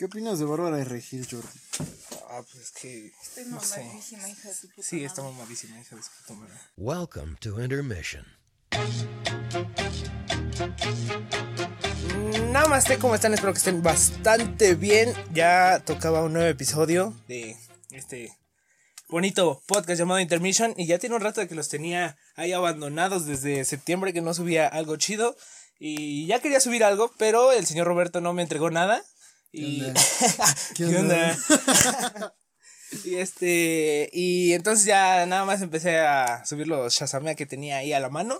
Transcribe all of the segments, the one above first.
¿Qué opinas de Bárbara de Regil, Jordi? Ah, pues es que. Estoy no sé. mamadísima, hija de tu puta Sí, está mamadísima, hija de su puta madre. Welcome to intermission. Namaste, ¿cómo están? Espero que estén bastante bien. Ya tocaba un nuevo episodio de este bonito podcast llamado Intermission. Y ya tiene un rato de que los tenía ahí abandonados desde septiembre que no subía algo chido. Y ya quería subir algo, pero el señor Roberto no me entregó nada. Y. ¿Qué ¿Qué onda? onda? y este. Y entonces ya nada más empecé a subir los Shazamea que tenía ahí a la mano.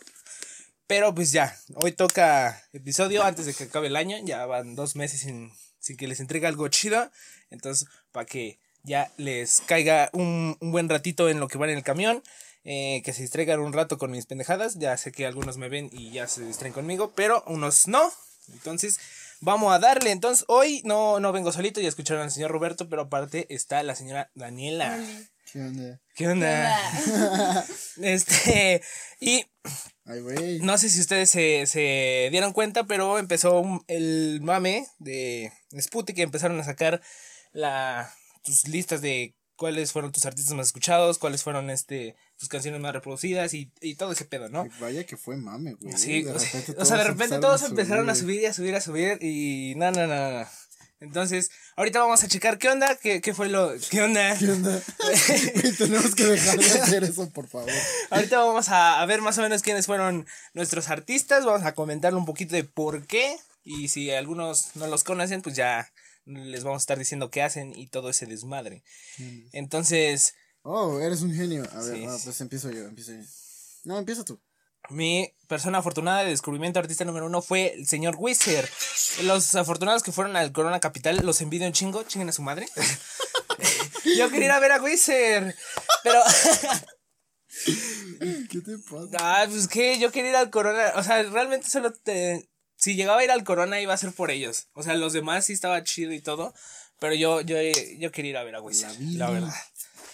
Pero pues ya, hoy toca episodio antes de que acabe el año. Ya van dos meses sin, sin que les entregue algo chido. Entonces, para que ya les caiga un, un buen ratito en lo que van en el camión. eh, que se distraigan un rato con mis pendejadas. Ya sé que algunos me ven y ya se distraen conmigo. Pero unos no. Entonces, vamos a darle. Entonces, hoy no, no vengo solito. Ya escucharon al señor Roberto. Pero aparte está la señora Daniela. ¿Qué onda? ¿Qué onda? Este. Y Ay, güey. no sé si ustedes se, se dieron cuenta, pero empezó un- el mame de Sputnik que empezaron a sacar la, tus listas de cuáles fueron tus artistas más escuchados, cuáles fueron este tus canciones más reproducidas y, y todo ese pedo, ¿no? Ay, Vaya que fue mame, güey. Sí, De o sea, o sea, de repente todos empezaron a subir. subir y a subir, a subir y no, no, no, no. Entonces, ahorita vamos a checar qué onda, qué, qué fue lo, qué onda. ¿Qué onda? Tenemos que dejar de hacer eso, por favor. Ahorita vamos a, a ver más o menos quiénes fueron nuestros artistas. Vamos a comentarle un poquito de por qué. Y si algunos no los conocen, pues ya les vamos a estar diciendo qué hacen y todo ese desmadre. Entonces, Oh, eres un genio. A ver, Sí, ah, pues empiezo yo, empiezo yo. No, empieza tú. mi persona afortunada de descubrimiento artista número uno fue el señor Wizard. Los afortunados que fueron al Corona Capital, los envidio un chingo, chinguen a su madre. Yo quería ir a ver a Wizard, pero... ¿Qué te pasa? Ah, pues que yo quería ir al Corona. O sea, realmente solo te. Si llegaba a ir al Corona iba a ser por ellos. O sea, los demás sí estaba chido y todo. Pero yo, yo, yo quería ir a ver a Wisin, La verdad.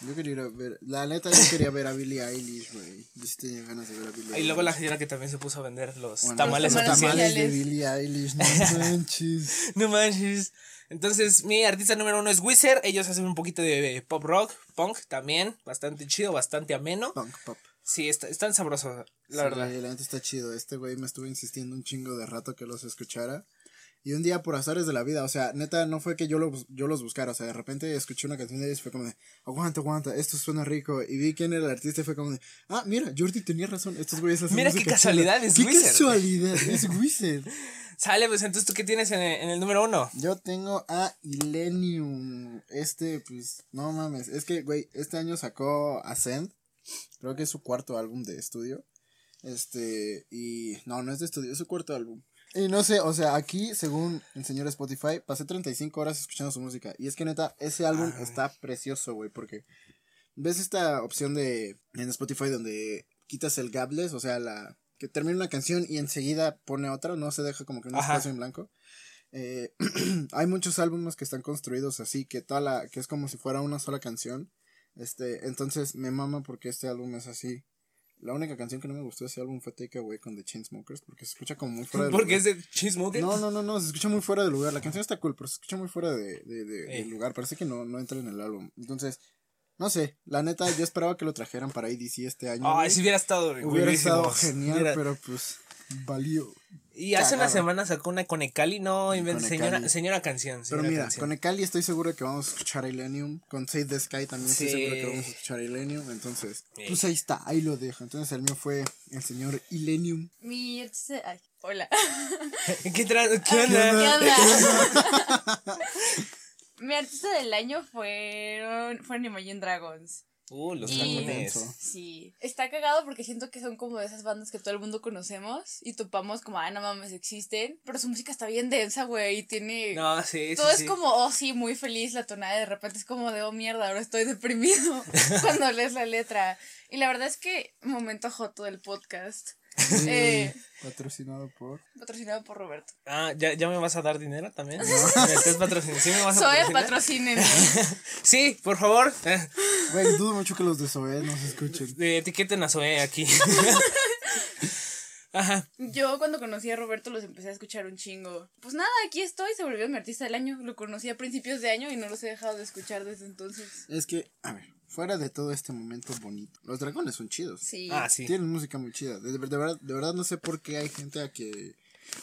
Yo quería ir a ver. La neta, yo quería ver a Billie Eilish, güey. Yo sí tenía ganas de ver a Billie Y luego la Eilish. señora que también se puso a vender los Bueno, tamales los tamales tamales de. Billie Eilish, no manches. No manches. Entonces, mi artista número uno es Wizard. Ellos hacen un poquito de pop rock, punk también. Bastante chido, bastante ameno. Punk pop. Sí, está, están sabrosos, la Sí, verdad. La neta está chido. Este güey me estuvo insistiendo un chingo de rato que los escuchara. Y un día por azares de la vida, o sea, neta, no fue que yo, lo, yo los buscara, o sea, de repente escuché una canción de ellos y fue como de, aguanta, aguanta, esto suena rico. Y vi quién era el artista y fue como de, ah, mira, Jordi tenía razón, estos güeyes hacen Mira qué casualidad, chida". es ¿Qué Wizard. casualidad, es Wizard. Sale, pues entonces, ¿tú qué tienes en el, en el número uno? Yo tengo a Illenium. Este, pues, no mames. Es que, güey, este año sacó Ascend. Creo que es su cuarto álbum de estudio. Este, y. No, no es de estudio, es su cuarto álbum. Y no sé, o sea, aquí, según el señor Spotify, pasé 35 horas escuchando su música. Y es que neta, ese álbum Ay. está precioso, güey, porque. ¿Ves esta opción de. en Spotify donde quitas el gabless? O sea, la. que termina una canción y enseguida pone otra, no se deja como que un Ajá. espacio en blanco. Eh, hay muchos álbumes que están construidos así, que toda la, que es como si fuera una sola canción. Este, entonces me mama porque este álbum es así. La única canción que no me gustó de ese álbum fue Take Away con The Chainsmokers porque se escucha como muy fuera de Porque lugar. es de Cheesemonger. No, no, no, no, se escucha muy fuera de lugar. La canción está cool, pero se escucha muy fuera de, de, de- lugar. Parece que no, no entra en el álbum. Entonces, no sé, la neta, yo esperaba que lo trajeran para ADC este año. Ay, güey. si hubiera estado Hubiera buenísimo. estado genial, pero pues valió. Y hace una semana sacó una Conecali, no señora, señora canción. Pero mira, canción. con Ekali estoy seguro que vamos a escuchar a Illenium. Con Save the Sky también estoy seguro que vamos a escuchar a Illenium. Entonces, Sí. pues ahí está, ahí lo dejo. Entonces el mío fue el señor Illenium. Mi artista. Ay, hola. ¿Qué, tra- qué ¿Qué onda? onda? Mi artista del año fueron, fueron Imagine Dragons. Uh, los Y-. Sí. Está cagado porque siento que son como de esas bandas que todo el mundo conocemos y topamos como, ah, no mames, existen. Pero su música está bien densa, güey, y tiene... No, sí, sí. Todo sí. es como, oh, sí, muy feliz la tonada. y De repente es como de, oh, mierda, ahora estoy deprimido cuando lees la letra. Y la verdad es que, momento joto del podcast. Eh, Patrocinado por. patrocinado por Roberto. Ah, ¿ya, ¿ya me vas a dar dinero también? ¿Me estás patrocinando? ¿Sí me vas a Soy patrocinar? patrocínenme. Sí, por favor. Güey, dudo mucho que los de Zoé nos escuchen. eh, etiqueten a Zoe aquí. Ajá. Yo cuando conocí a Roberto los empecé a escuchar un chingo. Pues nada, aquí estoy, se volvió mi artista del año. Lo conocí a principios de año y no los he dejado de escuchar desde entonces. Es que, a ver, fuera de todo este momento bonito, los dragones son chidos. Sí. Ah, sí. Tienen música muy chida. De, de verdad, de verdad no sé por qué hay gente a que,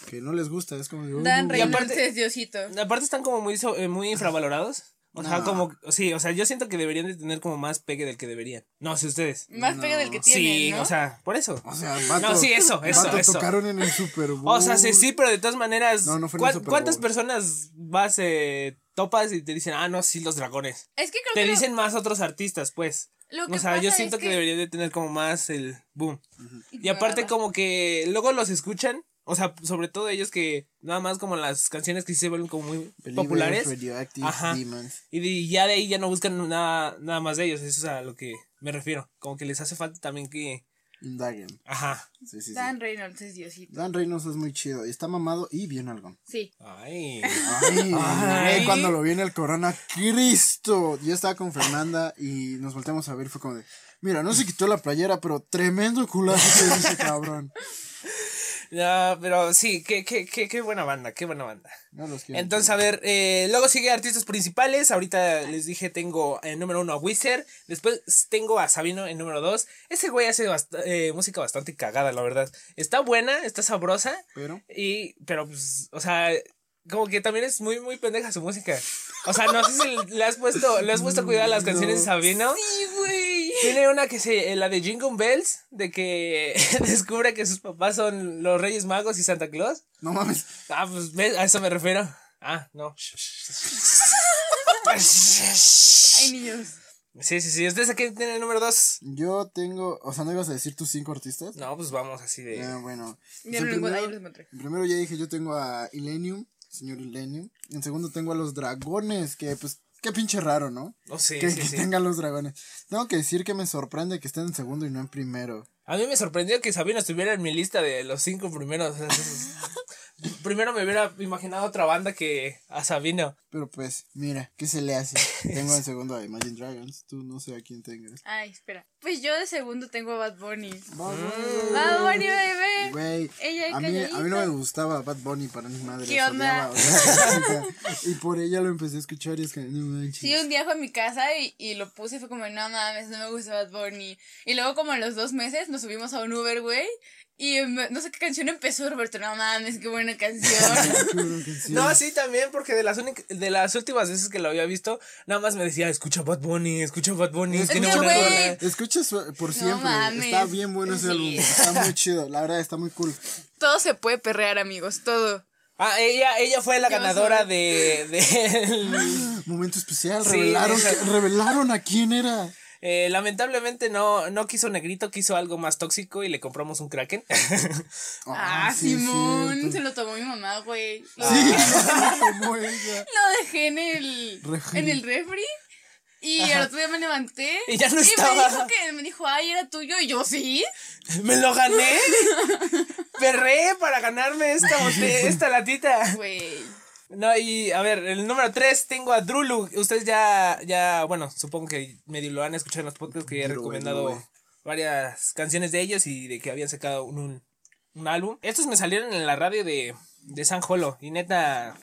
que no les gusta. Es como de, "Uy, Dan no, Reynolds aparte- es Diosito. Aparte están como muy, so- eh, muy infravalorados. O sea, como, sí, o sea, yo siento que deberían de tener como más pegue del que deberían. No, si ustedes. Más pega del que tienen, Sí, ¿no? o sea, por eso. O sea, vato, No, sí, eso, eso, vato, eso. tocaron en el Super Bowl. O sea, sí, sí, pero de todas maneras, No, no fue en el ¿cuán- Super ¿cuántas Bowl. personas vas, eh, topas y te dicen, ah, no, sí, los dragones? Es que creo Te que lo- dicen más otros artistas, pues. Lo que o sea, yo pasa siento es que, que- deberían de tener como más el boom. Y aparte como que luego los escuchan, o sea, sobre todo ellos que nada más como las canciones que sí se vuelven como muy Believers, populares. Radioactive, Ajá. Demons. Y de- ya de ahí ya no buscan nada, nada más de ellos, eso es a lo que me refiero. Como que les hace falta también que... Indaguen. Ajá. Sí, sí, sí. Dan Reynolds es Diosito. Dan Reynolds es muy chido. Y está mamado y bien algo. Sí. Ay. Ay, Ay. cuando lo vi en el Corona, Cristo. Yo estaba con Fernanda y nos volteamos a ver. Fue como de, mira, no se quitó la playera, pero tremendo culazo que dice cabrón. No, pero sí, qué, qué, qué, qué buena banda, qué buena banda. No los quiero. Entonces, a ver, eh, luego sigue artistas principales. Ahorita les dije, tengo en número uno a Wizard. Después tengo a Sabino en número dos. Ese güey hace bast- eh, música bastante cagada, la verdad. Está buena, está sabrosa. Pero, Y, pero pues, o sea, como que también es muy, muy pendeja su música. O sea, no sé si le has puesto, le has puesto cuidado a las canciones de Sabino. Sí, güey. Tiene una que se, eh, la de Jingle Bells, de que descubre que sus papás son los Reyes Magos y Santa Claus. no mames. Ah, pues ¿ves? a eso me refiero. Ah, no. Ay, niños. Sí, sí, sí. ¿Ustedes aquí tienen el número dos? Yo tengo, o sea, ¿no ibas a decir tus cinco artistas? No, pues vamos así de. Ah, bueno. Ya Pues primero, primero ya dije, yo tengo a Illenium, señor Illenium. En segundo tengo a los dragones, que pues, qué pinche raro, ¿no? Oh, sí, que sí, que sí. tengan los dragones. Tengo que decir que me sorprende que estén en segundo y no en primero. A mí me sorprendió que Sabino estuviera en mi lista de los cinco primeros. Primero me hubiera imaginado otra banda que a Sabino. Pero pues, mira, ¿qué se le hace? Tengo en segundo a Imagine Dragons. Tú no sé a quién tengas. Ay, espera. Pues yo de segundo tengo a Bad Bunny. Bad Bad Bunny, bebé. Güey, Ella a mí, a mí no me gustaba Bad Bunny para mi madre. ¿Qué onda? odiaba, y por ella lo empecé a escuchar y es que no manches. Sí, un día fue a mi casa y, y lo puse y fue como, no mames, no me gusta Bad Bunny. Y luego como a los dos meses nos subimos a un Uber, güey. Y no sé qué canción empezó, Roberto, no mames, qué buena canción. Qué buena canción. No, sí, también, porque de las, únic- de las últimas veces que lo había visto, nada más me decía, escucha Bad Bunny, escucha Bad Bunny, Es tiene que, buena rola". Escucha por No siempre. mames. Está bien bueno ese Sí. álbum. Está muy chido. La verdad, está muy cool. todo se puede perrear, amigos, todo. Ah, ella, ella fue la ganadora de, de Momento especial. Sí, Revelaron, que- revelaron a quién era. Eh, lamentablemente no, no quiso negrito, quiso algo más tóxico y le compramos un kraken. Ah, sí, es Simón, cierto. se lo tomó mi mamá, güey. Lo, Sí, lo dejé en el, Refri. en el refri. Y al otro día me levanté. Y ya no me estaba. dijo que me dijo, ay, era tuyo. Y yo, sí. ¡Me lo gané! Perré para ganarme esta, esta latita. Güey. No, y a ver, el número 3 tengo a Drulu. Ustedes ya, ya, bueno, supongo que medio lo han escuchado en los podcasts que he recomendado Drulu. varias canciones de ellos y de que habían sacado un, un, un álbum. Estos me salieron en la radio de, de San Jolo y neta,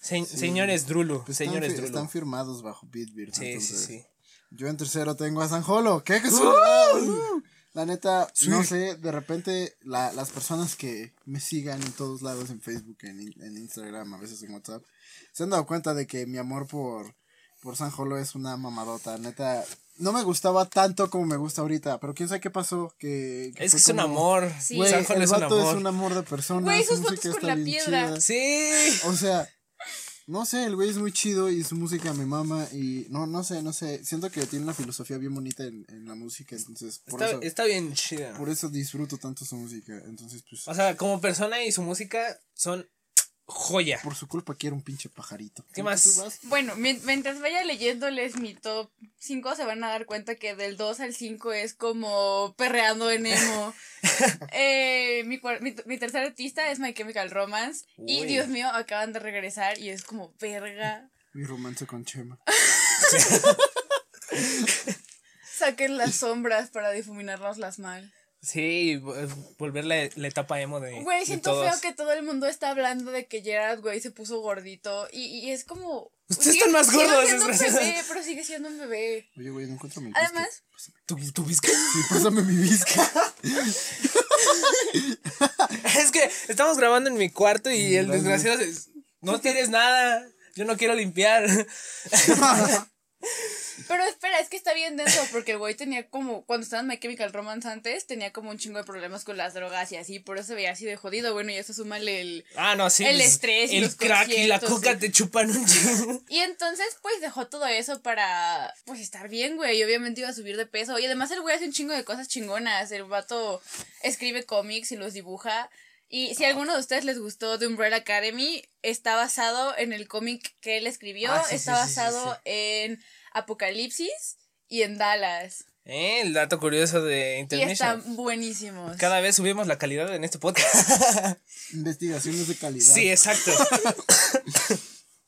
se- señores Drulu, Pues señores están, Drulu. están firmados bajo Beatbeat. Sí, sí, entonces, sí. Yo en tercero tengo a San Jolo. ¡Qué casualidad! La neta, no sé, de repente la- las personas que me sigan en todos lados, en Facebook, en, en Instagram, a veces en WhatsApp, se han dado cuenta de que mi amor por, por San Jolo es una mamadota. Neta, no me gustaba tanto como me gusta ahorita, pero quién sabe qué pasó. Que, que Es que es un amor. Sí. Güey, San Jolo el es un amor. es un amor de persona. Güey, su sus fotos con está la piedra. chida. Sí. O sea, no sé, el güey es muy chido y su música me mama y no, no sé, no sé, siento que tiene una filosofía bien bonita en, en la música, entonces por Está, eso está bien chida. por eso disfruto tanto su música, entonces pues O sea, como persona y su música son joya. por su culpa quiero un pinche pajarito. ¿Qué ¿Tú- más? Bueno, mien- mientras vaya leyéndoles mi top 5, se van a dar cuenta que del 2 al 5 es como perreando en emo. eh, mi, mi, mi tercer artista es My Chemical Romance. Y. Dios mío, acaban de regresar y es como verga. Mi romance con Chema. Saquen las sombras para difuminarnos las mal. Sí, vo- volver la, la etapa emo de. Güey, de siento todos. feo que todo el mundo está hablando de que Gerard, güey, se puso gordito. Y, y es como. Ustedes sigue- están más sigue gordos, siendo un bebé, pero sigue siendo un bebé. Oye, güey, no encuentro mi Además, ¿Tu, tu visca? Sí, pásame mi visca. es que estamos grabando en mi cuarto y el desgraciado no tienes nada. Yo no quiero limpiar. pero espera, es que está bien denso porque el güey tenía como, cuando estaba en My Chemical Romance antes, tenía como un chingo de problemas con las drogas y así, por eso se veía así de jodido. Bueno, y eso súmale el. Ah, no, sí. El pues, estrés y El los crack y la coca te chupan un chingo. Y entonces, pues dejó todo eso para, pues estar bien, güey. Y obviamente iba a subir de peso. Y además, el güey hace un chingo de cosas chingonas. El vato escribe cómics y los dibuja. Y si a alguno de ustedes les gustó The Umbrella Academy, está basado en el cómic que él escribió. Ah, sí, está sí, sí, sí, basado sí. en Apocalipsis y en Dallas. Eh, el dato curioso de Y Intermission. están buenísimos. Cada vez subimos la calidad en este podcast. Investigaciones de calidad. sí, exacto.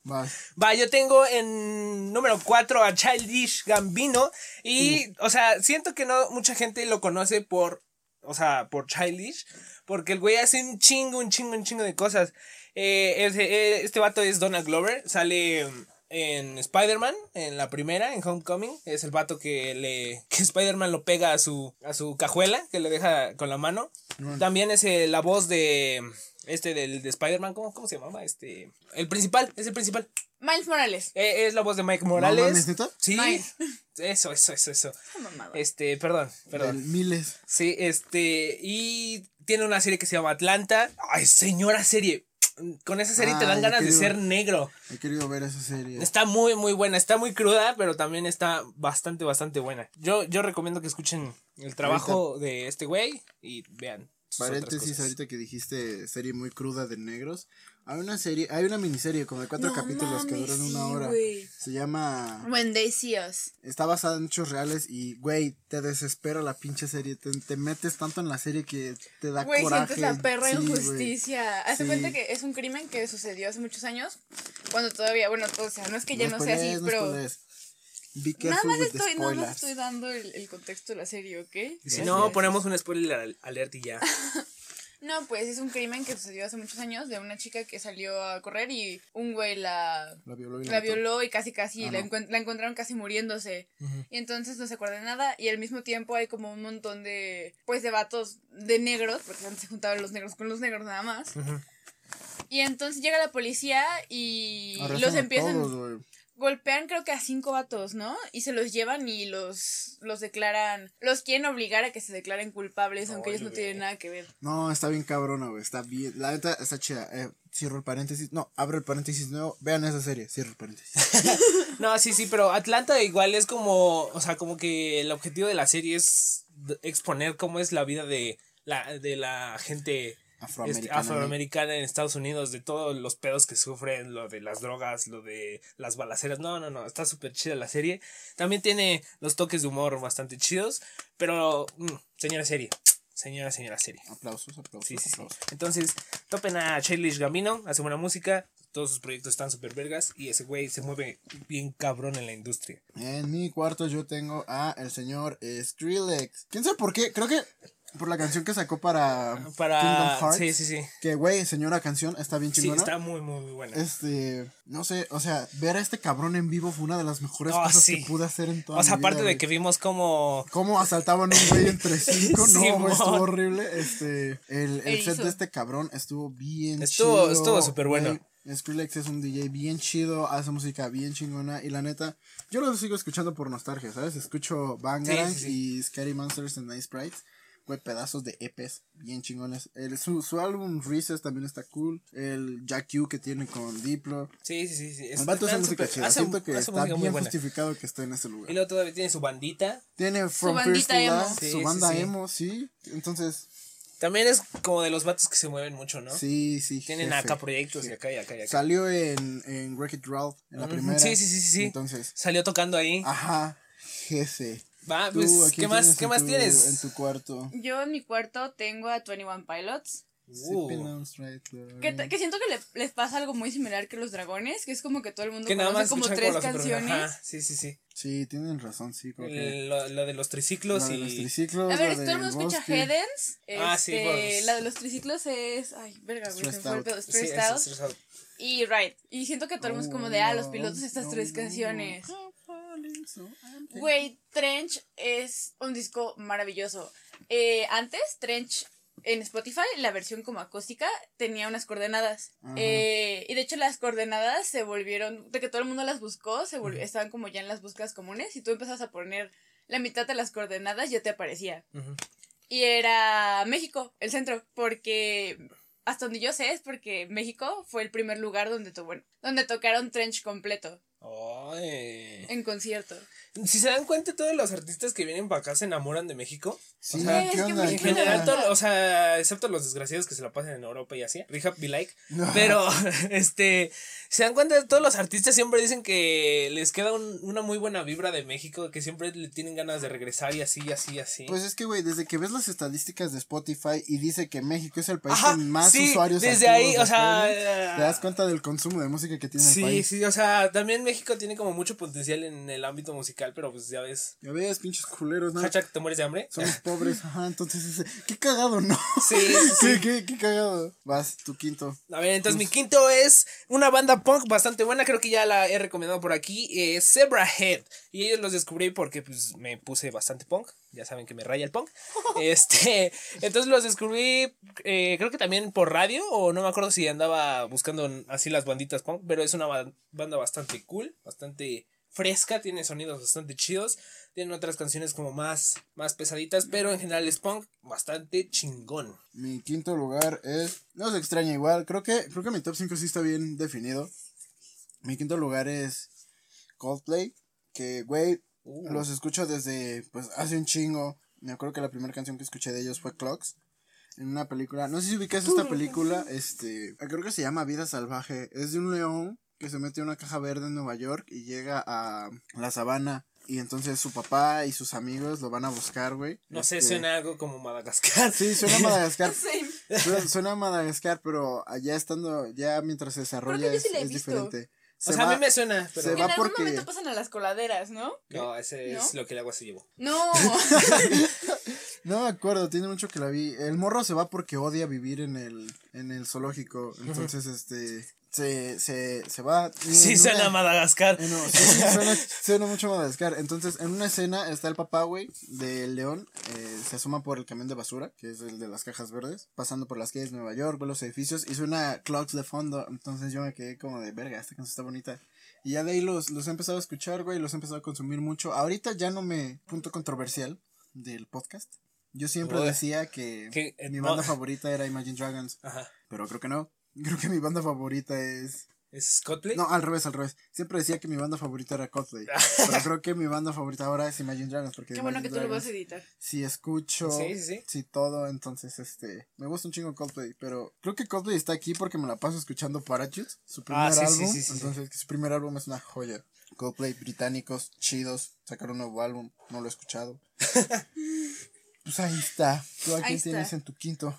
Vas. Va, yo tengo en número 4 a Childish Gambino. Y, o sea, siento que no mucha gente lo conoce por, o sea, por Childish. Porque el güey hace un chingo, un chingo, un chingo de cosas. Eh, eh, este vato es Donald Glover. Sale en Spider-Man, en la primera, en Homecoming. Es el vato que le que Spider-Man lo pega a su, a su cajuela, que le deja con la mano. También es eh, la voz de este del de Spider-Man, ¿cómo, ¿cómo se llamaba? Este, el principal, es el principal. Miles Morales. Eh, es la voz de Mike Morales. Sí. Miles. Eso, eso, eso, eso. Este, perdón, Del perdón. miles. Sí, este, y tiene una serie que se llama Atlanta. Ay, señora serie. Con esa serie te Ah, dan ganas de ser negro. He querido ver esa serie. Está muy, muy buena. Está muy cruda, pero también está bastante, bastante buena. Yo, yo recomiendo que escuchen el trabajo de este güey y vean. Paréntesis, ahorita que dijiste serie muy cruda de negros. Hay una serie, hay una miniserie como de cuatro No capítulos que mames, duran una sí, hora. güey. Se llama. When They See Us. Está basada en hechos reales y, güey, te desespera la pinche serie. Te, te metes tanto en la serie que te da Güey, coraje. sientes la perra Sí, güey. injusticia. Hace Sí. cuenta que es un crimen que sucedió hace muchos años. Cuando todavía, bueno, o sea, no es que ya no, sea así, pero. nada más, estoy, nada más estoy dando el, el contexto de la serie, ¿ok? Si no, ponemos un spoiler al- alert y ya. No, pues es un crimen que sucedió hace muchos años de una chica que salió a correr y un güey la, La violó y la, la mató. violó y casi casi Ah, la, no. encuent- la encontraron casi muriéndose. Y entonces no se acuerda de nada y al mismo tiempo hay como un montón de, pues de vatos de negros, porque antes se juntaban los negros con los negros nada más. Y entonces llega la policía y Arrestan los a empiezan, todos, güey. Golpean creo que a cinco vatos, ¿no? Y se los llevan y los, los declaran, los quieren obligar a que se declaren culpables, aunque ellos no tienen nada que ver. No, está bien cabrona, güey. Está bien. La neta está chida. Eh, cierro el paréntesis. No, abro el paréntesis nuevo. Vean esa serie. Cierro el paréntesis. No, sí, sí, pero Atlanta igual es como, o sea, como que el objetivo de la serie es exponer cómo es la vida de la, de la gente Afroamericana. este, afroamericana en Estados Unidos, de todos los pedos que sufren, lo de las drogas, lo de las balaceras. No, no, no, está súper chida la serie. También tiene los toques de humor bastante chidos, pero, mm, señora serie, señora, señora serie. Aplausos, aplausos. Sí, sí, sí. Entonces, topen a Childish Gambino, hace buena música, todos sus proyectos están súper vergas y ese güey se mueve bien cabrón en la industria. En mi cuarto yo tengo a el señor Skrillex. ¿Quién sabe por qué? Creo que por la canción que sacó para, Para... Kingdom Hearts. Sí, sí, sí. Que, güey, señora canción, está bien Sí, chingona. está muy, muy, muy buena. Este, no sé, o sea, ver a este cabrón en vivo fue una de las mejores Ah, cosas sí. que pude hacer en toda o sea, mi vida, aparte de que vimos como... ¿Cómo asaltaban un güey entre cinco? No, Simón. estuvo horrible. Este, el, el set Erizo. de este cabrón estuvo bien Estuvo- chido. estuvo súper bueno. Skrillex es un DJ bien chido, hace música bien chingona y la neta, yo lo sigo escuchando por nostalgia, ¿sabes? Escucho Bangarang Sí, sí, y Scary Monsters and Nice Sprites, güey, pedazos de EPs bien chingones. El, su, su álbum Reese's también está cool, el Jack U que tiene con Diplo. Sí, sí, sí. sí. El vato hace música chida, hace- siento que está bien buena. justificado que esté en ese lugar. Y luego todavía tiene su bandita. Tiene From First bandita to. Last, Sí, su banda sí. emo, sí. Entonces, También es como de los vatos que se mueven mucho, ¿no? sí, sí. Tienen jefe. acá proyectos y acá y acá y acá. Salió en, en Wreck It Ralph, en la primera. Sí, sí, sí, sí, sí. Entonces, Salió tocando ahí. ajá, jefe. Va, Tú, pues, ¿a ¿qué más, tienes qué en más tu- tienes? En tu cuarto. Yo en mi cuarto tengo a 21 Pilots. Uh. Que, siento que le- les pasa algo muy similar que los dragones, que es como que todo el mundo Que nada conoce más como tres canciones. Ajá, sí, sí, sí. Sí, tienen razón, sí, creo que. Lo, lo de los triciclos La de y. los triciclos. A ver, la todo el mundo escucha. Headens. Ah, sí, este, pues. La de los triciclos es. Ay, verga, güey. Se fue el Stressed es Out. Y Ride. Y siento que todo el mundo es como de, ah, los pilotos, estas No, tres no, canciones. Falling so. Güey, Trench es un disco maravilloso. Eh, antes, Trench en Spotify, la versión como acústica, tenía unas coordenadas. Eh, y de hecho las coordenadas se volvieron, de que todo el mundo las buscó, se estaban como ya en las búsquedas comunes y tú empezabas a poner la mitad de las coordenadas ya te aparecía. Y era México, el centro, porque hasta donde yo sé es porque México fue el primer lugar donde, to- bueno, donde tocaron Trench completo Ay. en concierto. Si se dan cuenta, todos los artistas que vienen para acá se enamoran de México. Sí, o sea, En ¿Qué general, todo- o sea, excepto los desgraciados que se la pasan en Europa y así. Rehab be like. No. Pero, este, se dan cuenta, todos los artistas siempre dicen que les queda un- una muy buena vibra de México, que siempre le tienen ganas de regresar y así, y así, y así. Pues es que, güey, desde que ves las estadísticas de Spotify y dice que México es el país Ajá, con más sí, usuarios desde ahí, o sea, te das cuenta del consumo de música que tiene el Sí, país. sí, o sea, también México tiene como mucho potencial en el ámbito musical, pero pues ya ves. Ya ves, pinches culeros, ¿no? Hashtag, ¿te mueres de hambre? Somos pobres, ajá, entonces qué cagado, ¿no? Sí, sí, qué, qué, qué cagado. Vas, tu quinto. A ver, entonces mi quinto es una banda punk bastante buena, creo que ya la he recomendado por aquí, eh, Zebra Head. Y ellos los descubrí porque pues me puse bastante punk, ya saben que me raya el punk. este, entonces los descubrí, eh, creo que también por radio, o no me acuerdo si andaba buscando así las banditas punk, pero es una ba- banda bastante cool, bastante fresca, tiene sonidos bastante chidos, tiene otras canciones como más, más pesaditas, pero en general es punk bastante chingón. Mi quinto lugar es. No se extraña igual. Creo que, creo que mi top 5 sí está bien definido. Mi quinto lugar es Coldplay. Que, güey, Uh. los escucho desde pues hace un chingo. Me acuerdo que la primera canción que escuché de ellos fue Clocks. En una película. No sé si ubicas esta película. Este. Creo que se llama Vida Salvaje. Es de un león que se mete en una caja verde en Nueva York y llega a la sabana. Y entonces su papá y sus amigos lo van a buscar, güey. No sé, Este, suena algo como Madagascar. Sí, suena a Madagascar. Suena, suena a Madagascar, pero allá estando, ya mientras se desarrolla es, diferente. O sea, a mí me suena, se pero. Que va en algún porque- momento pasan a las coladeras, ¿no? No, ese es lo que el agua se llevó. No. No me acuerdo, tiene mucho que la vi. El morro se va porque odia vivir en el, en el zoológico. Entonces, este, se, se, se va. Sí, en suena una- a Madagascar. eh, no, suena, suena mucho a Madagascar. Entonces, en una escena está el papá, güey, del león. eh, se asoma por el camión de basura, que es el de las cajas verdes, pasando por las calles de Nueva York, ve los edificios, y suena clocks de fondo. Entonces yo me quedé como de verga, esta canción está bonita. Y ya de ahí los, los he empezado a escuchar, güey, los he empezado a consumir mucho. Ahorita ya no me. Punto controversial del podcast. Yo siempre Uy. decía que, Que, eh, mi no. banda favorita era Imagine Dragons, Ajá. pero creo que no. Creo que mi banda favorita es ¿Es Coldplay? no, al revés, al revés. Siempre decía que mi banda favorita era Coldplay. pero creo que mi banda favorita ahora es Imagine Dragons. Porque Qué bueno que tú lo vas a editar. Si escucho. Sí, sí, sí. todo. Entonces, este. Me gusta un chingo Coldplay. Pero creo que Coldplay está aquí porque me la paso escuchando Parachutes. Su primer Ah, sí, sí, álbum. sí, sí, sí. entonces, su primer álbum es una joya. Coldplay, británicos, chidos. Sacaron un nuevo álbum. No lo he escuchado. pues ahí está. ¿Tú a quién tienes en tu quinto?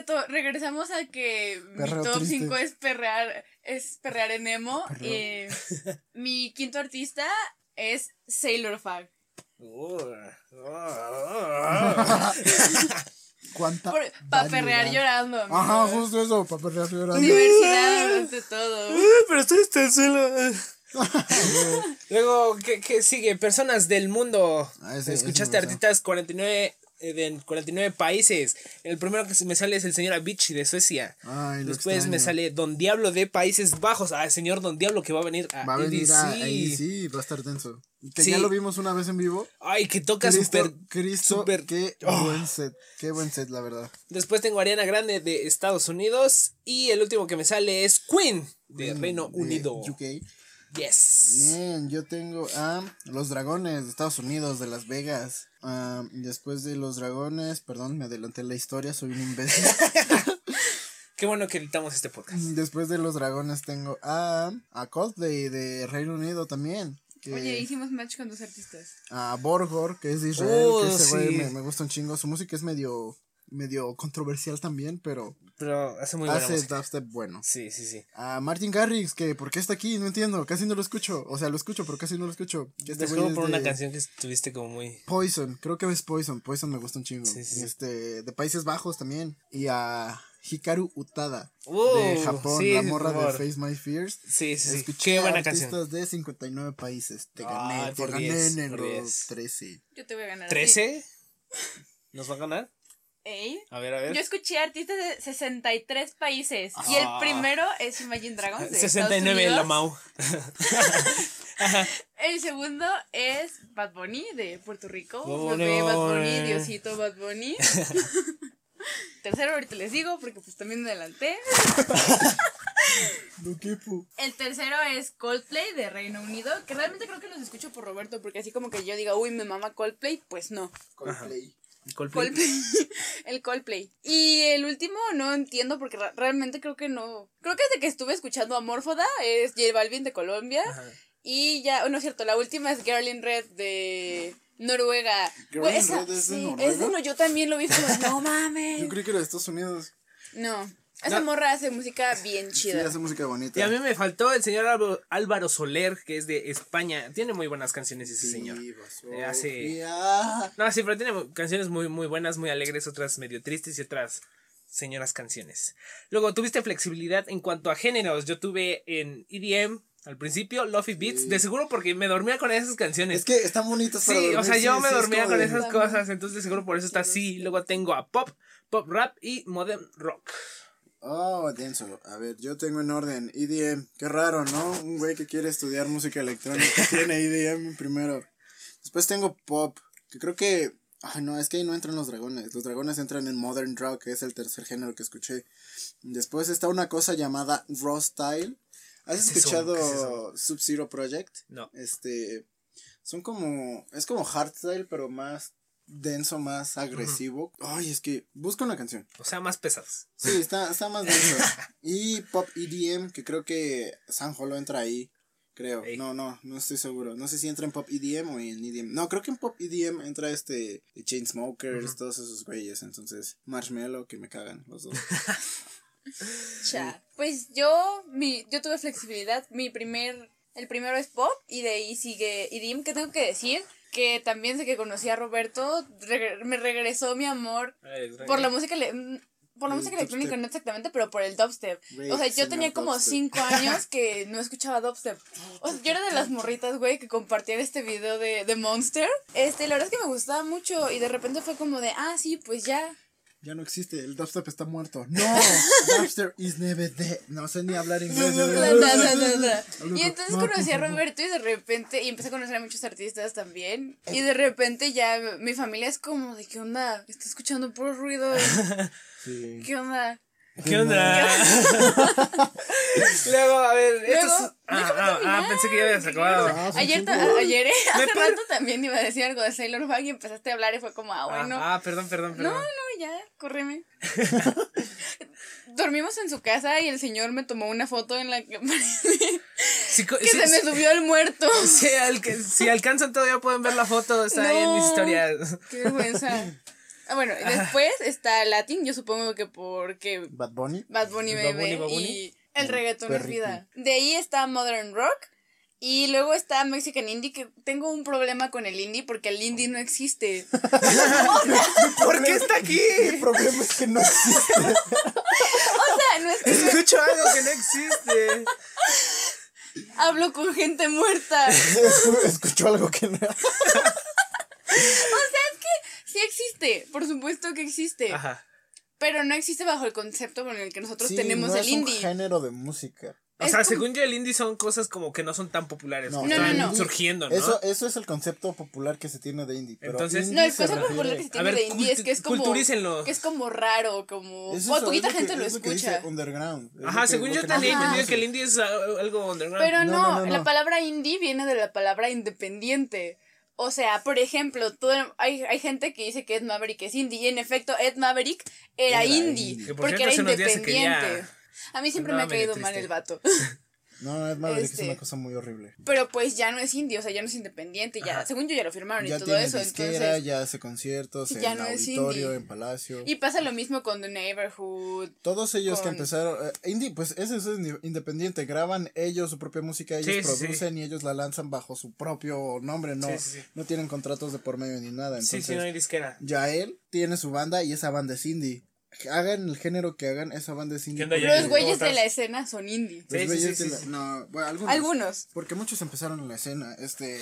Reto, regresamos a que Perreo mi top triste. 5 es perrear, es perrear en emo. Eh, mi quinto artista es Sailor Fag. Uh, uh, ¿Cuánta? Para perrear llorando. amigo. Ajá, justo eso. Para perrear llorando. Universidad ante todo. Pero estoy suelo. Luego, ¿qué, qué sigue? Personas del mundo. Ah, ese- Escuchaste artistas 49 eh, de 49 países. El primero que se me sale es el señor Avicii de Suecia. Ay, Después me sale Don Diablo de Países Bajos. Ah, el señor Don Diablo que va a venir a, Va a venir a EDC. ahí, sí, va a estar tenso. Que Sí. ya lo vimos una vez en vivo. Ay, que toca Cristo, súper. Cristo, qué Oh. buen set, qué buen set, la verdad. Después tengo Ariana Grande de Estados Unidos. Y el último que me sale es Queen de Reino De Unido. UK. Yes. Bien, yo tengo a los dragones de Estados Unidos, de Las Vegas. Ah, después de los dragones, perdón, me adelanté en la historia, soy un imbécil. Qué bueno que editamos este podcast. después de los dragones tengo a, a Coldplay de Reino Unido también. que- Oye, hicimos match con dos artistas. a Borgor, que es de Israel, Oh, que ese güey sí. me, me gusta un chingo. Su música es medio medio controversial también, pero Pero hace muy buena hace música. dubstep bueno. Sí, sí, sí. A Martin Garrix, que ¿por qué está aquí? No entiendo, casi no lo escucho. O sea, lo escucho, pero casi no lo escucho. Este Descubro por una de canción que estuviste como muy. Poison, creo que es Poison. Poison me gusta un chingo. Sí, sí, sí. Este, de Países Bajos también. Y a Hikaru Utada, Uh, de Japón, sí, la morra por de. Face My Fears. Sí, sí, sí. Escuché Qué buena artistas canción. de 59 países. Te gané, te gané, 10, negro. por 10. 13. Yo te voy a ganar. a ti. ¿13? ¿Nos va a ganar? Ey. A ver, a ver. Yo escuché artistas de 63 países. Y el Ah. primero es Imagine Dragons. De 69 en la. Mau. El segundo es Bad Bunny de Puerto Rico. Bad Bebé Bad Bunny, Bunny. Diosito Bad Bunny. Tercero, ahorita les digo, porque pues también me adelanté. No quepo. El tercero es Coldplay de Reino Unido, que realmente creo que los escucho por Roberto, porque así como que yo diga, uy, me mama Coldplay, pues no. Coldplay. Coldplay. Coldplay. el Coldplay. Y el último no entiendo porque realmente creo que no. Creo que desde que estuve escuchando Amorfoda es J Balvin de Colombia. Ajá. Y ya, no es cierto, la última es Girl in Red de Noruega. Girl in Red es de sí, Noruega. es de no, yo también lo vi como, no Yo mames. creí que era de Estados Unidos. No, esa No. morra hace música bien Sí, chida. hace música bonita. Y a mí me faltó el señor Álvaro, Álvaro Soler, que es de España. Tiene muy buenas canciones ese señor. Eh, hace- Sofía. No, sí, pero tiene canciones muy, muy buenas, muy alegres, otras medio tristes y otras señoras canciones. Luego, tuviste flexibilidad en cuanto a géneros. Yo tuve en EDM al principio, Lofi Beats, Sí. de seguro porque me dormía con esas canciones. Es que están bonitas para Sí, o sea, sí, yo sí, me dormía con de- esas cosas, entonces de seguro por eso está así. Luego tengo a pop, pop rap y modern rock. Oh, denso. A ver, yo tengo en orden EDM. Qué raro, ¿no? Un güey que quiere estudiar música electrónica tiene EDM primero. Después tengo pop, que creo que... Ay, no, es que ahí no entran los dragones. Los dragones entran en modern rock, que es el tercer género que escuché. Después está una cosa llamada raw style. ¿Has escuchado ¿Qué es? Sub-Zero Project? No. Este... Son como... Es como hardstyle, pero más denso, más agresivo. Ay, es que... Busca una canción. O sea, más pesados. Sí, está, está más denso. y Pop EDM, que creo que San Holo entra ahí. Creo. Ey. No, no, no estoy seguro. No sé si entra en Pop EDM o en EDM. No, creo que en Pop EDM entra este de Chainsmokers, todos esos güeyes. Entonces, Marshmallow, que me cagan los dos. Cha. Pues yo, mi, yo tuve flexibilidad. Mi primer, el primero es pop y de ahí sigue IDIM, que tengo que decir que también sé que conocí a Roberto, reg- me regresó mi amor por la música, le- mm, por la El música electrónica, no exactamente, pero por el dubstep. O sea, yo tenía como dubstep. cinco años que no escuchaba dubstep. O sea, yo era de las morritas, güey, que compartían este video de, de Monster. Este, la verdad es que me gustaba mucho y de repente fue como de, ah, sí, pues ya. Ya no existe, el dubstep está muerto. No, dubstep is never dead. No sé ni hablar inglés. Da, da. Hablo Y entonces no, conocí a. Roberto y de repente, y empecé a conocer a muchos artistas también. Y de repente ya mi familia es como de, ¿qué onda? Está escuchando puro ruido. Sí. ¿Qué onda? ¿Qué onda? Luego, a ver, esto Luego, es- ah, ah, ah, pensé que ya habías acabado. Ah, ayer, ayer, eh, hace rato también iba a decir algo de Sailor Moon y empezaste a hablar y fue como, ah, bueno. Ah, ah, perdón, perdón, no, perdón. no, ya, córreme. Dormimos en su casa y el señor me tomó una foto en la que co- que se me subió el muerto. si al- si alcanzan todavía pueden ver la foto, está ahí en mis No. historias. Qué vergüenza. Ah, bueno, y después está Latin, yo supongo que porque Bad Bunny. Bad Bunny Bad bebé Bunny, Bad Bunny. y el reggaetón es vida. De ahí está Modern Rock y luego está Mexican Indie que tengo un problema con el indie porque el indie no existe. ¿Por qué está aquí? El problema es que no existe. O sea, no es que Escucho algo que no existe. hablo con gente muerta. Escucho algo que no. Sí existe, por supuesto que existe, Ajá. pero no existe bajo el concepto con el que nosotros Sí, tenemos no el es un indie. género de música. O sea, como- según yo, el indie son cosas como que no son tan populares. No, que No, están no, no. surgiendo, ¿no? Eso, eso es el concepto popular que se tiene de indie. Pero Entonces- indie No, el concepto popular que se tiene ver, de indie es que es como culturícenlo. que es como raro, como Es o eso, poquita es lo gente que- lo es que dice escucha. underground. es Ajá, que- según yo también he entendido que el indie es algo underground. Pero No, no, no, no, no. la palabra indie viene de la palabra independiente. O sea, por ejemplo, todo, hay, hay gente que dice que Ed Maverick es indie. Y en efecto, Ed Maverick era, Era indie. indie. Que por porque cierto, era independiente. A mí siempre me ha caído mal el vato. No, es es Este. una cosa muy horrible. Pero pues ya no es indie, o sea, ya no es independiente, ya, Ajá. según yo ya lo firmaron Ya y todo eso, disquera, entonces... ya hace conciertos Ya en no es auditorio, en palacio. Y pasa lo mismo con The Neighborhood. Todos ellos que empezaron, eh, indie, pues ese es independiente, graban ellos su propia música, ellos Sí, sí, sí. producen y ellos la lanzan bajo su propio nombre, no, Sí, sí, sí. no tienen contratos de por medio ni nada. Sí, Entonces, sí, no hay disquera. ya él tiene su banda y esa banda es indie. Hagan el género que hagan, esa banda es indie. Los güeyes ¿Cómo de la escena son indie. los Sí, güeyes sí, de sí, la- sí. no, bueno, algunos. Algunos. Porque muchos empezaron en la escena, este,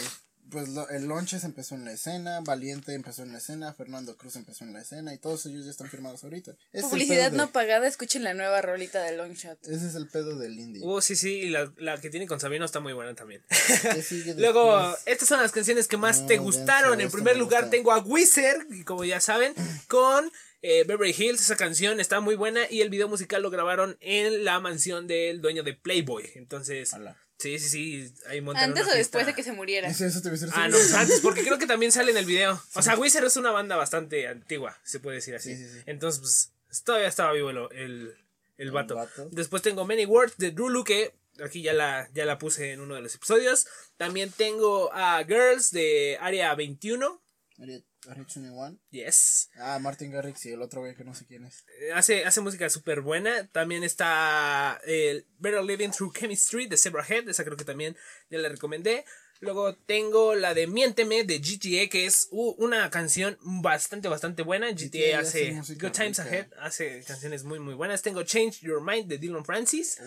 pues lo- el Lonches empezó en la escena, Valiente empezó en la escena, Fernando Cruz empezó en la escena y todos ellos ya están firmados ahorita. Es Publicidad de- no pagada, escuchen la nueva rolita de Longshot. Ese es el pedo del indie. Uh, sí, sí, y la, la que tiene con Sabino está muy buena también. ¿Qué sigue Luego, estas son las canciones que más No, te gustaron. En primer me lugar gusta. tengo a Wizard, y como ya saben, con eh, Beverly Hills. Esa canción está muy buena y el video musical lo grabaron en la mansión del dueño de Playboy. Entonces, Ala. sí, sí, sí, ahí montan Antes una o después de que se muriera. Eso te. Ah, no, pues antes, porque creo que también sale en el video. O sea, Wizard es una banda bastante antigua, se puede decir así. Sí, sí, sí. Entonces, pues, todavía estaba vivo el, el, el vato. vato. Después tengo Many Words de Drulu, que aquí ya la, ya la puse en uno de los episodios. También tengo a Girls de Área 21. Area- 21. Yes. Ah, Martin Garrix y el otro güey que no sé quién es. Eh, Hace, hace música súper buena. También está el Better Living Through Chemistry de Zebrahead. Esa creo que también ya la recomendé. Luego tengo la de Miénteme de GTA, que es uh, una canción bastante, bastante buena. GTA, GTA hace Good Times rica. Ahead, hace canciones muy, muy buenas. Tengo Change Your Mind de Dylan Francis.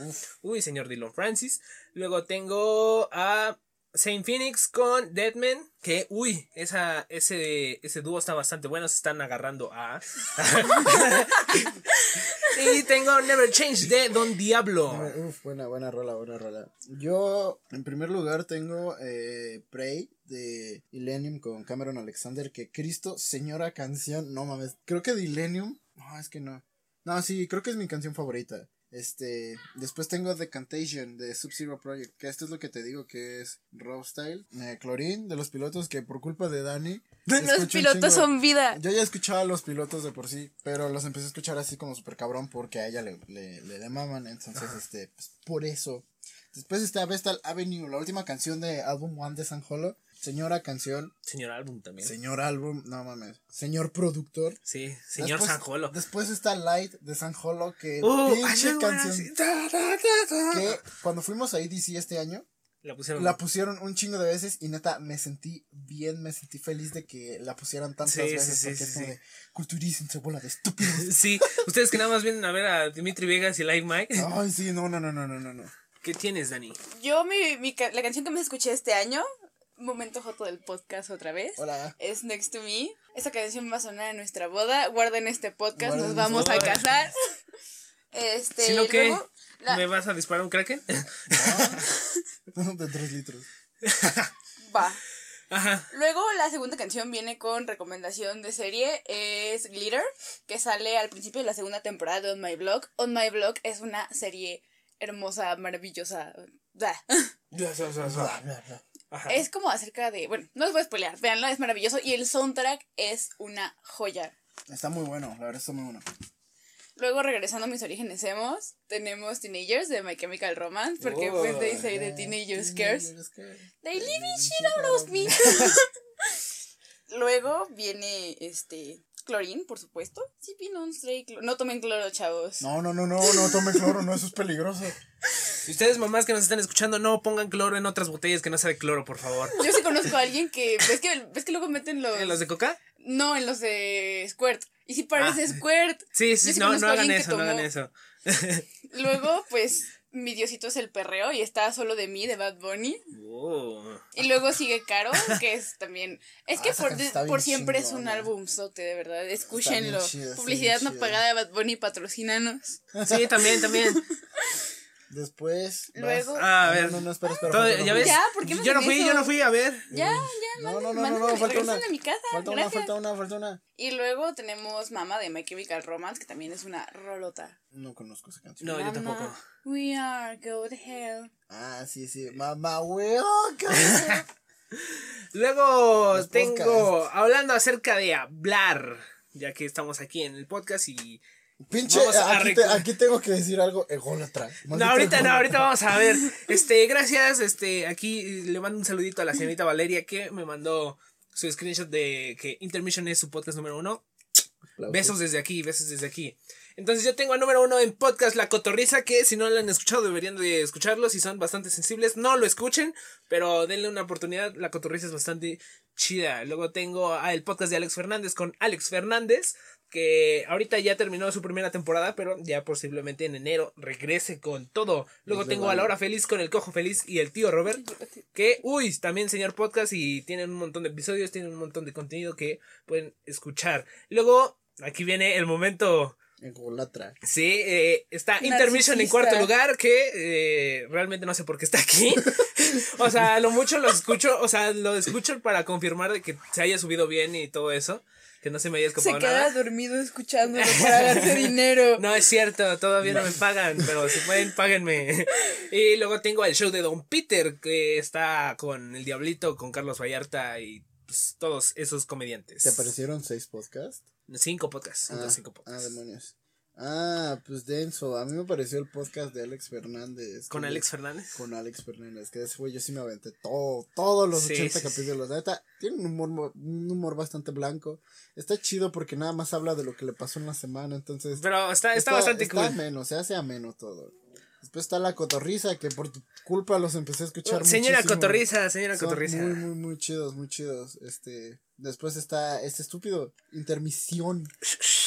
Uy, señor Dylan Francis. Luego tengo a Saint Phoenix con Deadman. Que, uy, esa, ese, ese dúo está bastante bueno. Se están agarrando a. y tengo Never Change de Don Diablo. Uf, buena, buena rola, buena rola. Yo, en primer lugar, tengo eh, Prey de Illenium con Cameron Alexander. Que Cristo, señora canción, no mames. Creo que de Illenium. No, es que no. No, sí, creo que es mi canción favorita. Este, después tengo The Contagion de Sub-Zero Project, que esto es lo que te digo que es Raw Style. Eh, Clorin de los pilotos que por culpa de Dani. Los pilotos son vida. Yo ya escuchaba a los pilotos de por sí, pero los empecé a escuchar así como super cabrón porque a ella le, le, le, le maman, entonces este, pues por eso. Después está Vestal Avenue, la última canción de álbum One de San Holo. Señora canción, Señor álbum también. señor álbum, no mames, señor productor. Sí, señor Después- Sanjolo. Después está Light de San Holo, que Uh, pinche canción. Que cuando fuimos a EDC este año, La pusieron. la pusieron un chingo de veces y neta me sentí bien, me sentí feliz de que la pusieran tantas Sí, veces sí, porque sí, es de culturícense, bola de estúpidos. Sí, ustedes que nada más vienen a ver a Dimitri Vegas y Live Mike. Ay, sí, no, no, no, no, no, no, no. ¿Qué tienes, Dani? Yo, mi, mi la canción que más escuché este año, momento joto del podcast otra vez, Hola. es Next to Me. Esa canción va a sonar en nuestra boda. Guarden este podcast, Guarden nos vamos a casar. Este, Si no, ¿qué? luego, la- ¿Me vas a disparar un kraken? de tres litros. va. Ajá. Luego la segunda canción viene con recomendación de serie, es Glitter, que sale al principio de la segunda temporada de On My Blog. On My Blog es una serie hermosa, maravillosa. Ajá. Es como acerca de, bueno, no os voy a spoilear, veanla, es maravilloso y el soundtrack es una joya. Está muy bueno, la verdad está muy bueno. Luego regresando a mis orígenes emos, tenemos Teenagers de My Chemical Romance, porque Oh, pues they say the teenagers cares. Teenagers cares. They live in shit out of me. Luego viene este Chlorine, por supuesto. Sí, vino un No tomen cloro, chavos. No, no, no, no, no tomen cloro, no, eso es peligroso. Si ustedes, mamás que nos están escuchando, no pongan cloro en otras botellas que no sabe cloro, por favor. Yo sí conozco a alguien que. ¿Ves que, ves que luego meten los. ¿En los de coca? No, en los de Squirt. Y si parece Ah. Squirt. Sí, sí, sí no, no hagan eso, no hagan eso. Luego, pues, mi diosito es el perreo y está solo de mí, de Bad Bunny. Y luego sigue Caro, que es también. Es Ah, que por, por siempre es un álbum sote, de verdad. Escúchenlo. Publicidad no pagada de Bad Bunny, patrocínanos. Sí, también, también. Después. vas- Luego- Ah, a No, ver. No, no, espera, espera. Todo- ¿Ya una. ves? Ya, ¿por qué no yo no fui, eso? yo no fui, a ver. Ya, ya, No, no, no, no, no, falta una. mi casa. Falta una, gracias. falta una, falta una. Y luego tenemos Mama de My Chemical Romance, que también es una rolota. No conozco esa canción. No, yo Mama, tampoco. We are go to hell. Ah, sí, sí. Mamá, weón. qué- Luego Los tengo, podcasts. hablando acerca de hablar, ya que estamos aquí en el podcast y Pinche, Vamos a aquí, te- reco- aquí tengo que decir algo ególatra. No, Maldito ahorita no, ahorita vamos a ver. Este, gracias. Este, aquí le mando un saludito a la señorita Valeria que me mandó su screenshot de que Intermission es su podcast número uno. Aplausos. Besos desde aquí, besos desde aquí. Entonces yo tengo a número uno en podcast La Cotorriza, que si no lo han escuchado deberían de escucharlo, si son bastante sensibles, no lo escuchen, pero denle una oportunidad, La Cotorriza es bastante chida. Luego tengo a el podcast de Alex Fernández con Alex Fernández, que ahorita ya terminó su primera temporada, pero ya posiblemente en enero regrese con todo. Luego tengo a La vale. Hora Feliz con el Cojo Feliz y el tío Robert, que, uy, también señor podcast y tienen un montón de episodios, tienen un montón de contenido que pueden escuchar. Luego, aquí viene el momento Ególatra. Sí, eh, está Intermission en cuarto lugar, que eh, realmente no sé por qué está aquí. o sea, lo mucho lo escucho, o sea, lo escucho para confirmar de que se haya subido bien y todo eso, que no se me haya Se escapado queda nada. dormido escuchándolo para darte dinero. No es cierto, todavía no me pagan, pero si pueden, páguenme. Y luego tengo el show de Don Peter, que está con el Diablito, con Carlos Vallarta y pues, todos esos comediantes. ¿Te aparecieron seis podcasts? Cinco podcasts, cinco, Ah, cinco ah, podcasts. demonios. Ah, pues denso. A mí me pareció el podcast de Alex Fernández. con Alex Fernández. Con Alex Fernández. Que ese güey yo sí me aventé todo, todos los Sí, 80 sí, sí. capítulos. Neta, tiene un humor, mo- un humor bastante blanco. Está chido porque nada más habla de lo que le pasó en la semana. Entonces, Pero está, está, bastante está cool. ameno, se hace ameno todo. Después está la cotorriza, que por tu culpa los empecé a escuchar Señora muchísimo. Cotorriza, señora Son Cotorriza. Muy, muy, muy chidos, muy chidos. Este, después está este estúpido, intermisión,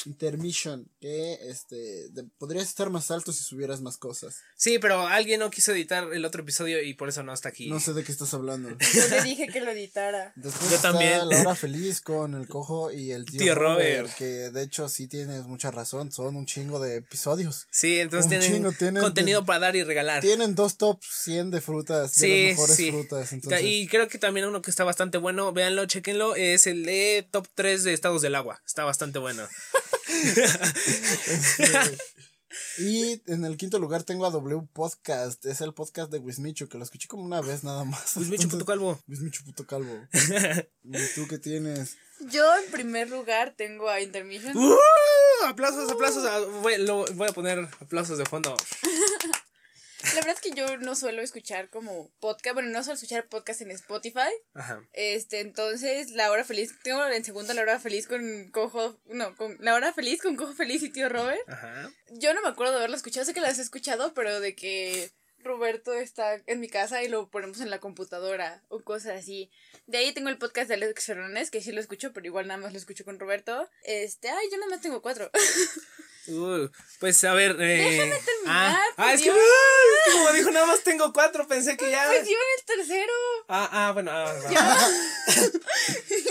intermission, que este, de- podrías estar más alto si subieras más cosas. Sí, pero alguien no quiso editar el otro episodio y por eso no está aquí. No sé de qué estás hablando. Yo le dije que lo editara. Después Yo está también. La hora feliz con el cojo y el tío, Tío Robert, Robert. que de hecho sí tienes mucha razón, son un chingo de episodios. Sí, entonces tienen chingo, tienen- contenido para dar y regalar. Tienen dos top 100 de frutas, de Sí, las mejores sí. frutas. Entonces, Y creo que también uno que está bastante bueno, véanlo, chequenlo, es el de top 3 de estados del agua. Está bastante bueno. Y en el quinto lugar tengo a W Podcast. Es el podcast de Wismichu, que lo escuché como una vez nada más. Bicho puto calvo. Wismichu puto calvo. ¿Y tú qué tienes? Yo en primer lugar tengo a Intermission. ¡Uh! Aplausos, aplausos. ah, Voy, lo- voy a poner aplausos de fondo. La verdad es que yo no suelo escuchar como podcast, bueno, no suelo escuchar podcast en Spotify. Ajá. Este, entonces, La Hora Feliz, tengo en segundo La Hora Feliz con Cojo, no, con La Hora Feliz con Cojo Feliz y Tío Robert. Ajá. Yo no me acuerdo de haberlo escuchado, sé que las he escuchado, pero de que Roberto está en mi casa y lo ponemos en la computadora o cosas así. De ahí tengo el podcast de Alex Fernández, que sí lo escucho, pero igual nada más lo escucho con Roberto. Este, ay, yo nada más tengo cuatro. Uh, pues a ver. Eh, ah, por ah, es que, Dios. ah, es que como dijo, nada más tengo cuatro. Pensé que ya. pues en el tercero. Ah, ah, bueno. ah.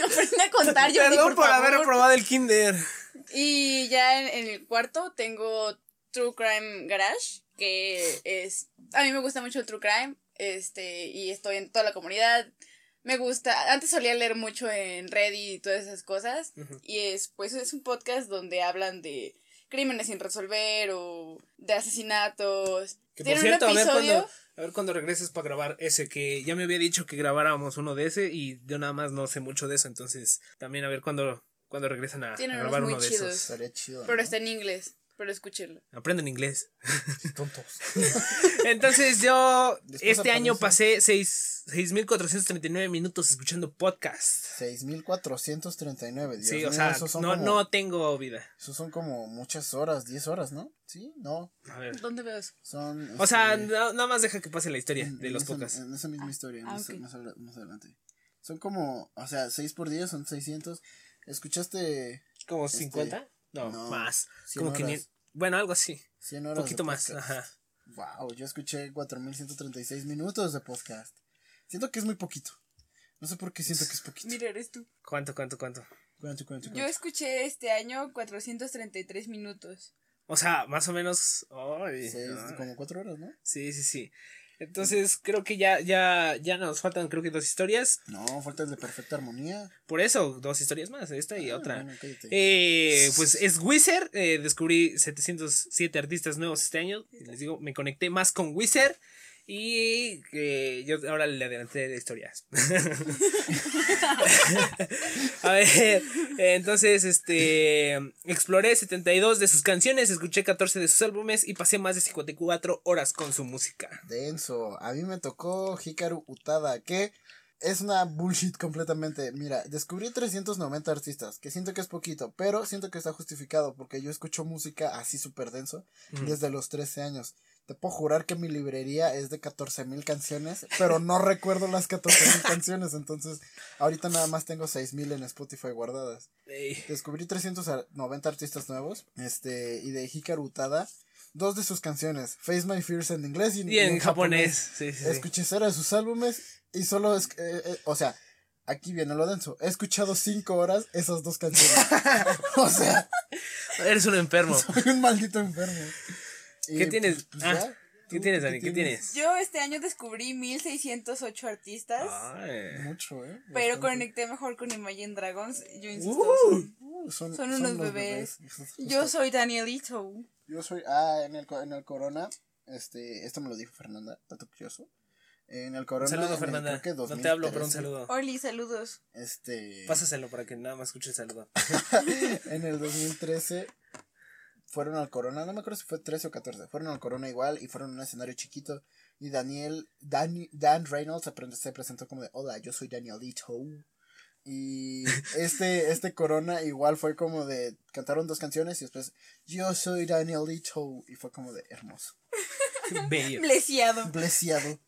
Aprende a contar, yo Perdón por, haber aprobado el Kinder. Y ya en, en el cuarto tengo True Crime Garage, que es... A mí me gusta mucho el True Crime, este, y estoy en toda la comunidad. Me gusta, antes solía leer mucho en Reddit y todas esas cosas, y es, pues, es un podcast donde hablan de crímenes sin resolver o de asesinatos. Que por cierto, a un ver episodio... cuando, a ver cuando regreses para grabar ese, que ya me había dicho que grabáramos uno de ese y yo nada más no sé mucho de eso, entonces también a ver cuando, cuando regresan a, grabar uno de esos. Estaría chido. Pero ¿no? está en inglés, pero escúchenlo. Aprenden inglés. tontos. Entonces yo Después este año pasé seis- 6.439 minutos escuchando podcast. 6439. Dios Sí, mío, o sea, esos son no, como, no tengo vida. Esos son como muchas horas, 10 horas, ¿no? Sí, no. A ver. ¿Dónde veo eso? Son. O sea, este, no- nada más deja que pase la historia en- de en los esa- podcasts. En esa misma historia, Ah, más, ok. más más adelante. Son como, o sea, 6 por 10 son 600. ¿Escuchaste ¿Como este, 50? No, no, más. 100 Como horas. 500. Bueno, algo así. 100 horas? de Poquito más. Ajá. Wow, yo escuché 4136 minutos de podcast. Siento que es muy poquito. No sé por qué siento que es poquito. Mira, eres tú. ¿Cuánto, cuánto, cuánto? Cuánto, cuánto, Yo cuánto. escuché este año 433 minutos. O sea, más o menos. ay. como 4 horas, ¿no? Sí, sí, sí. Entonces creo que ya, ya, ya nos faltan creo que dos historias. No, falta el de perfecta armonía. Por eso, dos historias más, esta y Ah, otra. bueno. Eh, pues es Wizard. eh, descubrí 707 artistas nuevos este año. Les digo, me conecté más con Wizard. Y que yo ahora le adelanté de historias. A ver, entonces, este, exploré 72 de sus canciones, escuché 14 de sus álbumes y pasé más de 54 horas con su música. Denso. A mí me tocó Hikaru Utada, que es una bullshit completamente. Mira, descubrí 390 artistas, que siento que es poquito, pero siento que está justificado porque yo escucho música así súper denso desde los 13 años. Te puedo jurar que mi librería es de 14 mil canciones, pero no recuerdo las 14 mil canciones, entonces ahorita nada más tengo 6 mil en Spotify guardadas. Ey, Descubrí 390 artistas nuevos, este, y de Hikaru Utada, dos de sus canciones, Face My Fears en inglés y, Y en japonés, sí, sí. Escuché cero de sus álbumes y solo, es, eh, eh, o sea, aquí viene lo denso, he escuchado cinco horas esas dos canciones. o sea, Eres un enfermo. soy un maldito enfermo. Y, ¿Qué tienes? pues, pues, Ah. ¿Qué ¿Tú tienes, Dani? ¿Qué tienes? Yo este año descubrí 1608 artistas, Ay. Mucho, ¿eh? pero Bastante. conecté mejor con Imagine Dragons. Yo insisto, Uh. Uh, son, son unos bebés. Yo soy Danielito. Yo soy, ah, en el, en el Corona, este, esto me lo dijo Fernanda, dato curioso. En el Un Corona. saludo, en el, Fernanda. creo que No te hablo, pero un 2013, saludo. Oli, saludos. Este. Pásaselo para que nada más escuche el saludo. en el 2013 fueron al Corona, no me acuerdo si fue 13 o 14, fueron al Corona igual y fueron a un escenario chiquito y Daniel, Dan, Dan Reynolds se pre- se presentó como de, hola, yo soy Danielito. Y este, este Corona igual fue como de, cantaron dos canciones y después, yo soy Danielito y fue como de hermoso. Bello. Blesiado. Blesiado.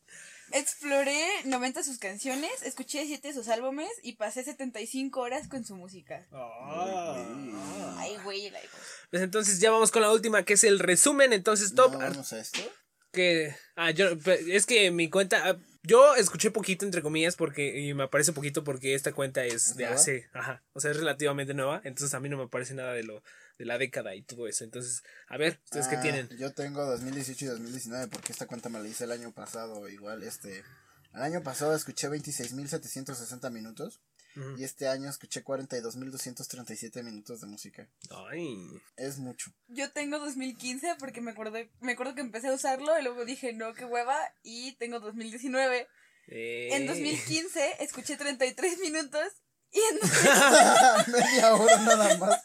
Exploré 90 de sus canciones, escuché 7 de sus álbumes y pasé 75 horas con su música. Ah. Ay, güey, el iPhone. Pues entonces ya vamos con la última que es el resumen. Entonces, top. ¿No vamos a esto? que ah yo pe- es que mi cuenta ah, yo escuché poquito entre comillas porque y me aparece poquito porque esta cuenta es de nueva? hace ajá o sea es relativamente nueva entonces a mí no me aparece nada de lo de la década y todo eso entonces a ver ustedes qué Ah, tienen Yo tengo 2018 y 2019 porque esta cuenta me la hice el año pasado. Igual, este. El año pasado escuché 26.760 minutos. Ujú. Y este año escuché 42.237 minutos de música. ay Es mucho. Yo tengo 2015 porque me acuerdo, me acuerdo que empecé a usarlo y luego dije, no, qué hueva, y tengo 2019. eh, En 2015 escuché 33 minutos y en... Media hora nada más.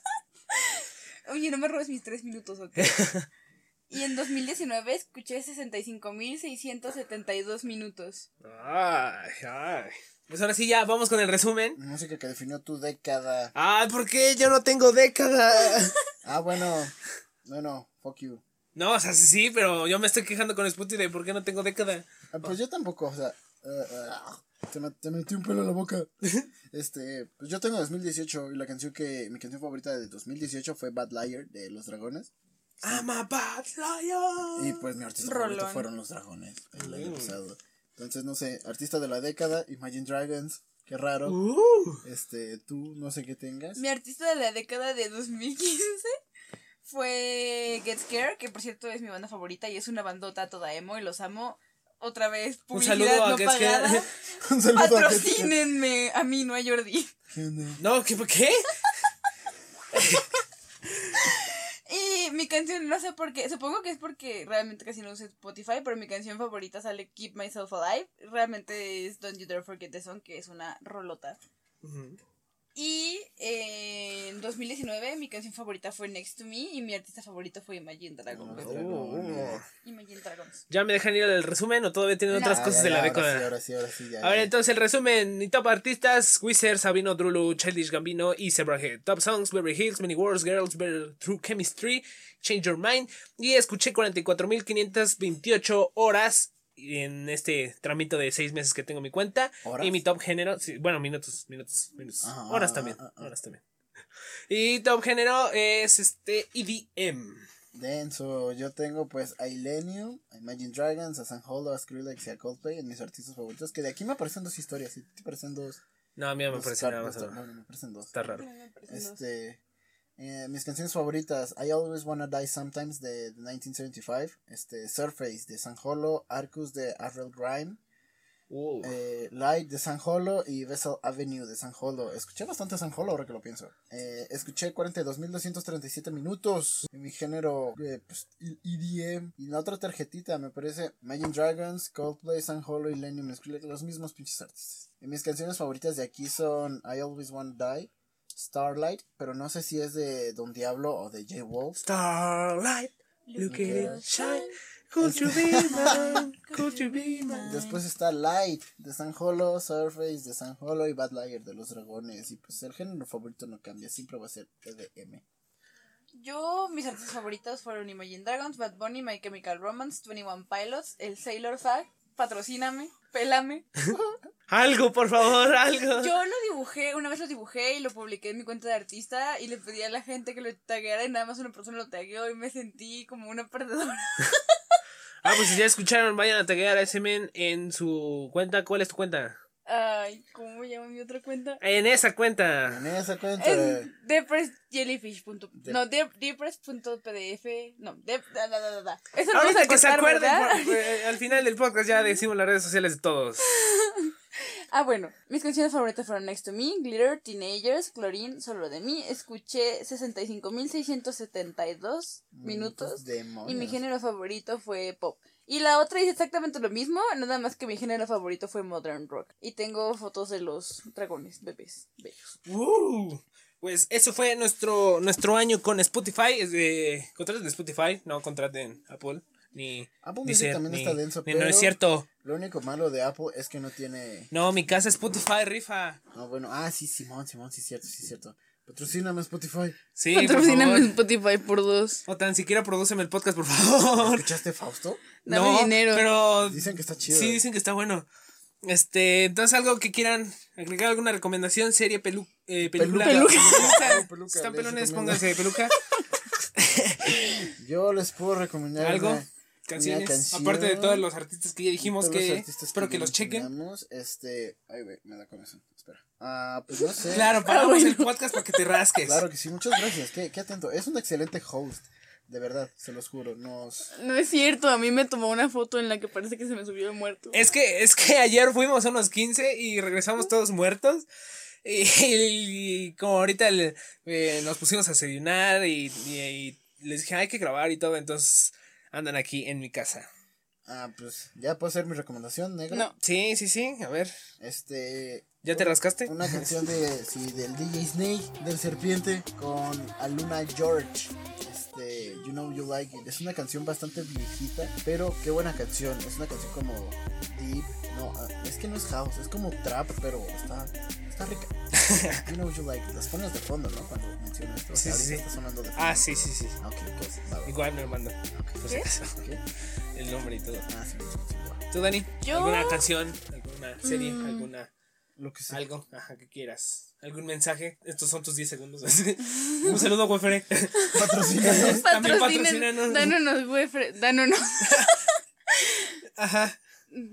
Oye, no me robes mis 3 minutos, ¿ok? Y en 2019 escuché 65.672 minutos. ay ay pues ahora sí ya vamos con el resumen Música que definió tu década. ah ¿por qué yo no tengo década Ah, bueno. Bueno, fuck you. no o sea sí, sí pero yo me estoy quejando con Spotify de por qué no tengo década Ah, Pues yo tampoco, o sea. Eh, te, te metí un pelo en la boca. Este, pues yo tengo 2018 y la canción que. Mi canción favorita de 2018 fue Bad Liar de Los Dragones. I'm a bad liar Y pues mi artista Rolón. favorito fueron Los Dragones el año Mm. pasado. Entonces, no sé, artista de la década, Imagine Dragons. Qué raro. Uh. Este, tú, no sé qué tengas. Mi artista de la década de 2015 fue Get Scared, que por cierto es mi banda favorita y es una bandota toda emo y los amo. Otra vez, Un publicidad saludo a no Get pagada. Scared. Un saludo a. Patrocínenme a mí, no a Jordi. No, ¿qué? ¿Qué? Y mi canción, no sé por qué, supongo que es porque realmente casi no uso Spotify, pero mi canción favorita sale Keep Myself Alive. Realmente es Don't You Dare Forget the Song, que es una rolota. Y eh, en 2019 mi canción favorita fue Next to Me y mi artista favorito fue Imagine Dragons. Oh. Imagine Dragons. ¿Ya me dejan ir al resumen o todavía tienen No. otras Ah, cosas ya, de la década? Ahora sí, ahora sí, ahora sí, ya. A ver, ya. entonces el resumen. Mi top artistas: Wizard, Sabino, Drulu, Childish Gambino y Zebrahead. Top songs: Beverly Hills, Many Words, Girls, Better Through Chemistry, Change Your Mind. Y escuché 44.528 horas en este tramito de 6 meses que tengo mi cuenta. ¿Horas? Y mi top género, sí, bueno, minutos, minutos, minutos. Ah, horas ah, también, ah, ah. horas también. Y top género es este EDM. Denso, yo tengo pues a Illenium, a Imagine Dragons, a San Holo, a Skrillex y a Coldplay en mis artistas favoritos. Que de aquí me aparecen dos historias, ¿sí? te parecen dos. No, a mí me dos parece car- nada más. dos- raro. no, no, me parecen dos. Está raro. Este, eh, mis canciones favoritas, I Always Wanna Die Sometimes de, de 1975, este, Surface de San Holo, Arcus de Avril Grime. Eh, Light de San Holo y Vessel Avenue de San Holo. Escuché bastante San Holo ahora que lo pienso. Eh, escuché 42.237 minutos en mi género pues, EDM. Y la otra tarjetita me parece Imagine Dragons, Coldplay, San Holo y Lenny los mismos pinches artistas. Y mis canciones favoritas de aquí son I Always Want to Die, Starlight, pero no sé si es de Don Diablo o de J Wolf. Starlight, look at it shine. Could you be mine? Could you be mine? Después está Light de San Holo, Surface de San Holo y Bad Liar de los Dragones. Y pues el género favorito no cambia, siempre va a ser EDM. Yo, mis artistas favoritos fueron Imagine Dragons, Bad Bunny, My Chemical Romance, 21 Pilots, el Sailor Fag, patrocíname, pélame. Algo, por favor, algo. Yo lo dibujé, una vez lo dibujé y lo publiqué en mi cuenta de artista y le pedí a la gente que lo tagueara y nada más una persona lo tagueó y me sentí como una perdedora. Ah, pues si ya escucharon, vayan a taguear a ese men en su cuenta. ¿Cuál es tu cuenta? Ay, ¿cómo me llama mi otra cuenta? En esa cuenta. En esa cuenta. Es depressjellyfish. No, de- depress.pdf. No, de, da, da, da, da. Eso Ahorita a que se acuerden, eh, al final del podcast ya decimos las redes sociales de todos. Ah, bueno, mis canciones favoritas fueron Next to Me, Glitter, Teenagers, Chlorine, Solo de mí. Escuché 65.672 minutos. demonios. Y mi género favorito fue pop. Y la otra dice exactamente lo mismo, nada más que mi género favorito fue modern rock. Y tengo fotos de los dragones, bebés, bellos. Uh, pues eso fue nuestro, nuestro año con Spotify. Es de, contraten de Spotify, no contraten Apple. Ni, Apple ni Music ser- también ni- está denso, ni- No pero- es cierto. Lo único malo de Apple es que no tiene. No, mi casa Spotify rifa. No, bueno, ah, sí, Simón, Simón, sí, es cierto, sí, es cierto. Patrocíname Spotify. Sí, por Patrocíname favor. Spotify por dos. O tan siquiera prodúceme el podcast, por favor. ¿Escuchaste Fausto? Dame no, dinero. pero Dicen que está chido. sí dicen que está bueno. Este, entonces algo que quieran agregar alguna recomendación, serie, pelu eh, película. Peluca. Peluca. Peluca, Si están pelones, pónganse peluca. Yo les puedo recomendar. Algo. Canciones. canción. Aparte de todos los artistas que ya dijimos que espero que los chequen. Este. Ay, güey, me da con eso. Espera. Ah, pues no sé. Claro, pagamos bueno. el podcast para que te rasques. Claro que sí, muchas gracias. Qué, qué atento. Es un excelente host. De verdad, se los juro. Nos. No es cierto, a mí me tomó una foto en la que parece que se me subió el muerto. Es que, es que ayer fuimos a unos 15 y regresamos todos muertos. Y, y como ahorita el- eh, nos pusimos a desayunar y, y- y les dije, hay que grabar y todo, entonces andan aquí en mi casa. Ah, pues ya puedo hacer mi recomendación, negro. No. Sí, sí, sí, a ver. Este. ¿Ya te rascaste? Una canción de. Sí, del DJ Snake, del Serpiente, con Aluna George. Este. You Know You Like It. Es una canción bastante viejita, pero qué buena canción. Es una canción como deep. No, ah, es que no es house, es como trap, pero está. Está rica. You Know You Like It. Las pones de fondo, ¿no? Cuando menciono esto. O sea, Sí, sí, ahorita sí. está sonando de fondo. Ah, sí, sí, sí. Ok, ok. va, va, Igual me lo mando. ok. Por si ¿Qué? El nombre y todo. Ah, sí, sí, sí. ¿Tú, Dani? Yo- ¿Alguna canción? ¿Alguna serie? Mm. ¿Alguna Lo que sea. algo? Ajá, que quieras. ¿Algún mensaje? Estos son tus 10 segundos. Un saludo, Wefere. Patrocínanos. También patrocínanos. dánonos, güey, fre- dánonos. Ajá.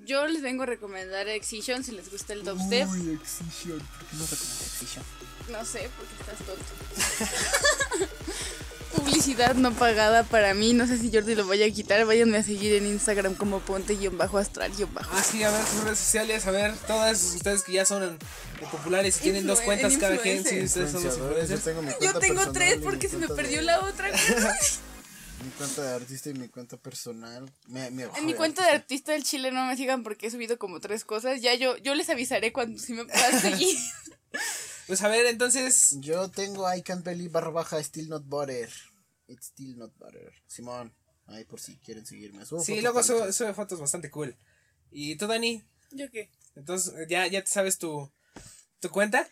Yo les vengo a recomendar Excision si les gusta el dubstep. Uy, Excision. ¿Por qué no recomiendas Excision? No sé, porque estás tonto. Publicidad no pagada para mí. No sé si Jordi lo vaya a quitar. Váyanme a seguir en Instagram como ponte-astral-bajo. Ah, sí, a ver sus redes sociales, a ver, todas ustedes que ya son populares y tienen dos cuentas cada quien, sí, influencers. ustedes son los Influenciadores, yo tengo mi Yo cuenta tengo personal tres porque mi se me perdió de- la otra. Mi cuenta de artista y mi cuenta personal. Mi, mi- En mi cuenta de artista del Chile no me sigan porque he subido como tres cosas. Ya yo, yo les avisaré cuando sí me puedan seguir. Pues a ver, entonces, Yo tengo I can't believe barra baja still not butter. It's still not butter. Simón. Ahí por si quieren seguirme. Subo sí, luego sube, sube fotos bastante cool. ¿Y tú, Dani? ¿Yo qué? Entonces, ya, ya te sabes tu, tu cuenta.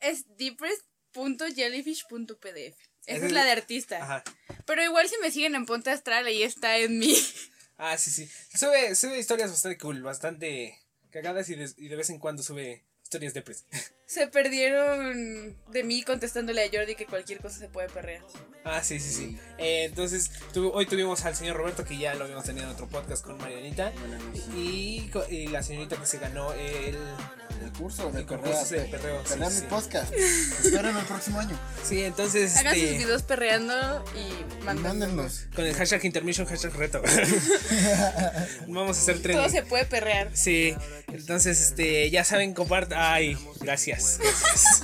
Es depressed.jellyfish.pdf. Esa es la de artista. Ajá. Pero igual si me siguen en Ponte Astral, ahí está en mi. Ah, sí, sí. Sube, sube historias bastante cool, bastante cagadas y de, y de vez en cuando sube historias de Se perdieron de mí contestándole a Jordi que cualquier cosa se puede perrear. Ah, sí, sí, sí. Eh, entonces, tu- hoy tuvimos al señor Roberto, que ya lo habíamos tenido en otro podcast con Marianita. Y, y la señorita que se ganó el. El curso de El perreo. de perreo, sí, Perrear sí. mi podcast. Esperen el próximo año. Sí, entonces. Hagan sus este, videos perreando y mándenlos. Mándenos. Con el hashtag intermission, hashtag reto. Vamos a hacer tren. Todo se puede perrear. Sí, entonces este ya saben compartan. Ay, gracias. Gracias.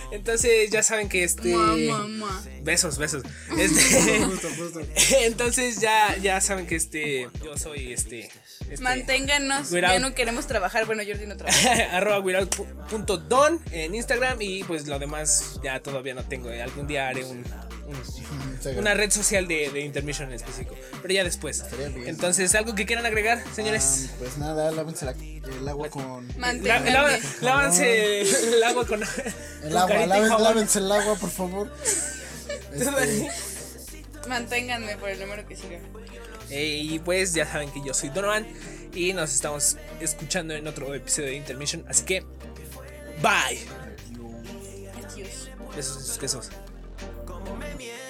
entonces ya saben que este Mua, mua, mua. besos, besos. Este entonces ya ya saben que este yo soy este, este Manténganos. Without- Ya no queremos trabajar. Bueno, Jordi no trabaja. arroba without.don en Instagram y pues lo demás ya todavía no tengo. Algún día haré un, una red social de, de intermission en específico, pero ya después. Entonces, algo que quieran agregar, señores. Ah, pues nada, lávense la- el agua con. Lávanse el agua con, El agua, lávense el agua, por favor. Este, Manténganme por el número que siga. Eh, y pues ya saben que yo soy Donovan y nos estamos escuchando en otro episodio de Intermission. Así que, bye. Adiós. Besos en